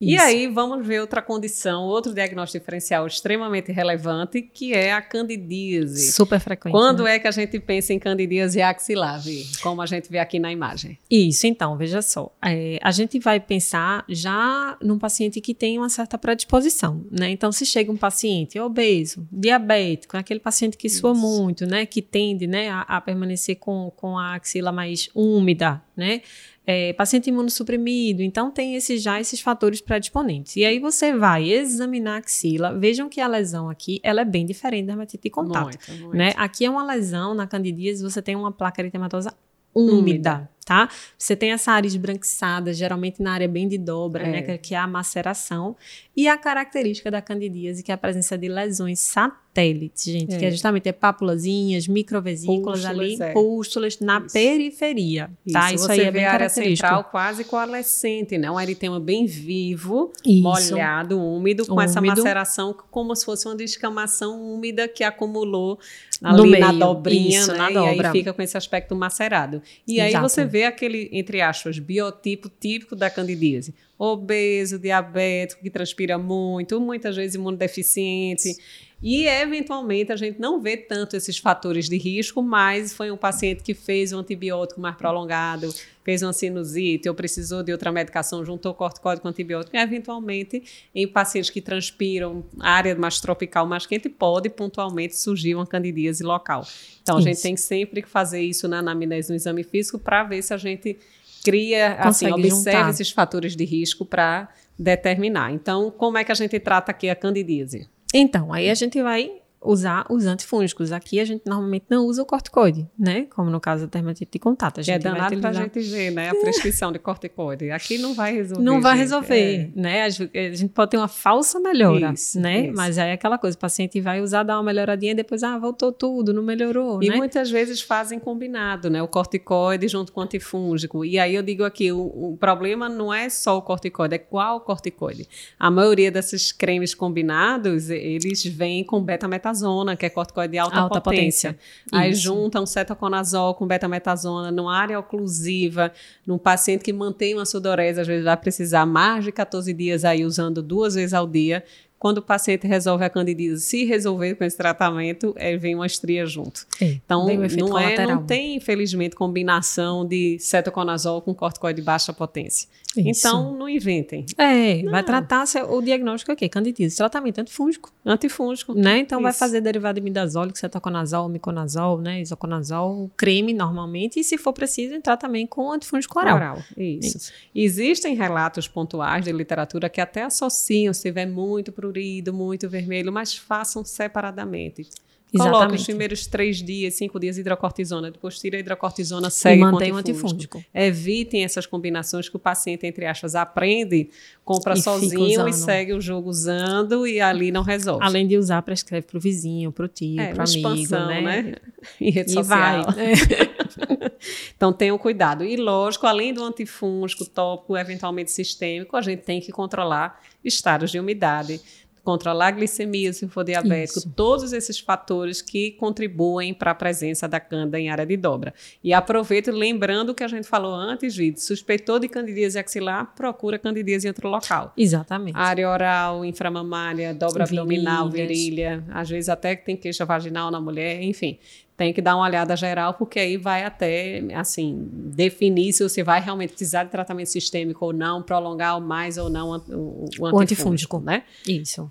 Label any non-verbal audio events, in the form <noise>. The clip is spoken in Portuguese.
Isso. E aí vamos ver outra condição, outro diagnóstico diferencial extremamente relevante, que é a candidíase. Super frequente. Quando né? é que a gente pensa em candidíase axilar, como a gente vê aqui na imagem? Isso, então, veja só. É, a gente vai pensar já num paciente que tem uma certa predisposição, né? Então, se chega um paciente obeso, diabético, aquele paciente que sua muito, né? Que tende né, a, a permanecer com, com a axila mais úmida, né? É, paciente imunossuprimido, então tem esses, já esses fatores predisponentes. E aí você vai examinar a axila, vejam que a lesão aqui, ela é bem diferente da dermatite de contato. Muito, muito. Né? Aqui é uma lesão, na candidíase você tem uma placa eritematosa úmida. úmida tá? Você tem essa área esbranquiçada, geralmente na área bem de dobra, né, é. né, que é a maceração, e a característica da candidíase, que é a presença de lesões satélites, gente, é. que é justamente é papulazinhas, microvesículas pústulas, ali, é. pústulas na Isso. periferia, tá? Isso, Isso aí é bem a área central quase coalescente, né? Um eritema bem vivo, Isso. molhado, úmido, com úmido. essa maceração como se fosse uma descamação úmida que acumulou ali na dobrinha, né? Na dobra. E aí fica com esse aspecto macerado. E Exato. aí você vê vê aquele, entre aspas, biotipo típico da candidíase. Obeso, diabético, que transpira muito, muitas vezes imunodeficiente. E, eventualmente, a gente não vê tanto esses fatores de risco, mas foi um paciente que fez um antibiótico mais prolongado, fez uma sinusite ou precisou de outra medicação, juntou corticóide com antibiótico. E, eventualmente, em pacientes que transpiram, área mais tropical, mais quente, pode pontualmente surgir uma candidíase local. Então, a gente tem sempre que fazer isso na anamnese no exame físico para ver se a gente cria, assim, Consegue assim, observa juntar. esses fatores de risco para determinar. Então, como é que a gente trata aqui a candidíase? Então, aí a gente vai usar os antifúngicos. Aqui a gente normalmente não usa o corticoide, né? Como no caso da dermatite de contato. A gente é danado para a gente ver, né? A prescrição de corticoide. Aqui não vai resolver. Não vai gente. resolver, é. né? A gente pode ter uma falsa melhora, isso, né? Isso. Mas aí é aquela coisa, o paciente vai usar, dar uma melhoradinha e depois, ah, voltou tudo, não melhorou, E né? muitas vezes fazem combinado, né? O corticoide junto com o antifúngico. E aí eu digo aqui, o, o problema não é só o corticoide, é qual corticoide. A maioria desses cremes combinados, eles vêm com beta-metasona betametazoona, que é corticoide de alta, alta potência. potência. Aí juntam cetoconazol com betametasona numa área oclusiva, num paciente que mantém uma sudorese, às vezes vai precisar mais de 14 dias aí usando duas vezes ao dia. Quando o paciente resolve a candidíase, se resolver com esse tratamento, é, vem uma estria junto. É, então, não, é, não tem, infelizmente, combinação de cetoconazol com corticoide de baixa potência. Isso. Então, não inventem. É, não. vai tratar o diagnóstico aqui, candidíase, tratamento antifúngico. Antifúngico. Né? Então, Isso. vai fazer derivado de midazólico, cetoconazol, miconazol, né, isoconazol, creme normalmente, e se for preciso, entrar também com antifúngico oral. oral. Isso. Isso. Existem relatos pontuais de literatura que até associam, se tiver muito prurido, muito vermelho, mas façam separadamente. Exatamente. Coloca os primeiros três dias, cinco dias hidrocortisona, depois tira a hidrocortisona, segue e mantém o antifúngico. Evitem essas combinações que o paciente, entre aspas, aprende, compra e sozinho e segue o jogo usando e ali não resolve. Além de usar, prescreve para o vizinho, para o tio, é, para o amigo, né? né? <laughs> Em rede e social. Vai. É. <laughs> então tenham cuidado. E lógico, além do antifúngico tópico, eventualmente sistêmico, a gente tem que controlar estados de umidade controlar a glicemia se for diabético, Isso. todos esses fatores que contribuem para a presença da canda em área de dobra. E aproveito lembrando o que a gente falou antes, Vitor, suspeitou de candidíase axilar, procura candidíase em outro local. Exatamente. Área oral, inframamária, dobra Virilhas. abdominal, virilha, às vezes até que tem queixa vaginal na mulher, enfim tem que dar uma olhada geral, porque aí vai até, assim, definir se você vai realmente precisar de tratamento sistêmico ou não, prolongar mais ou não o, o, o antifúngico, né? Isso.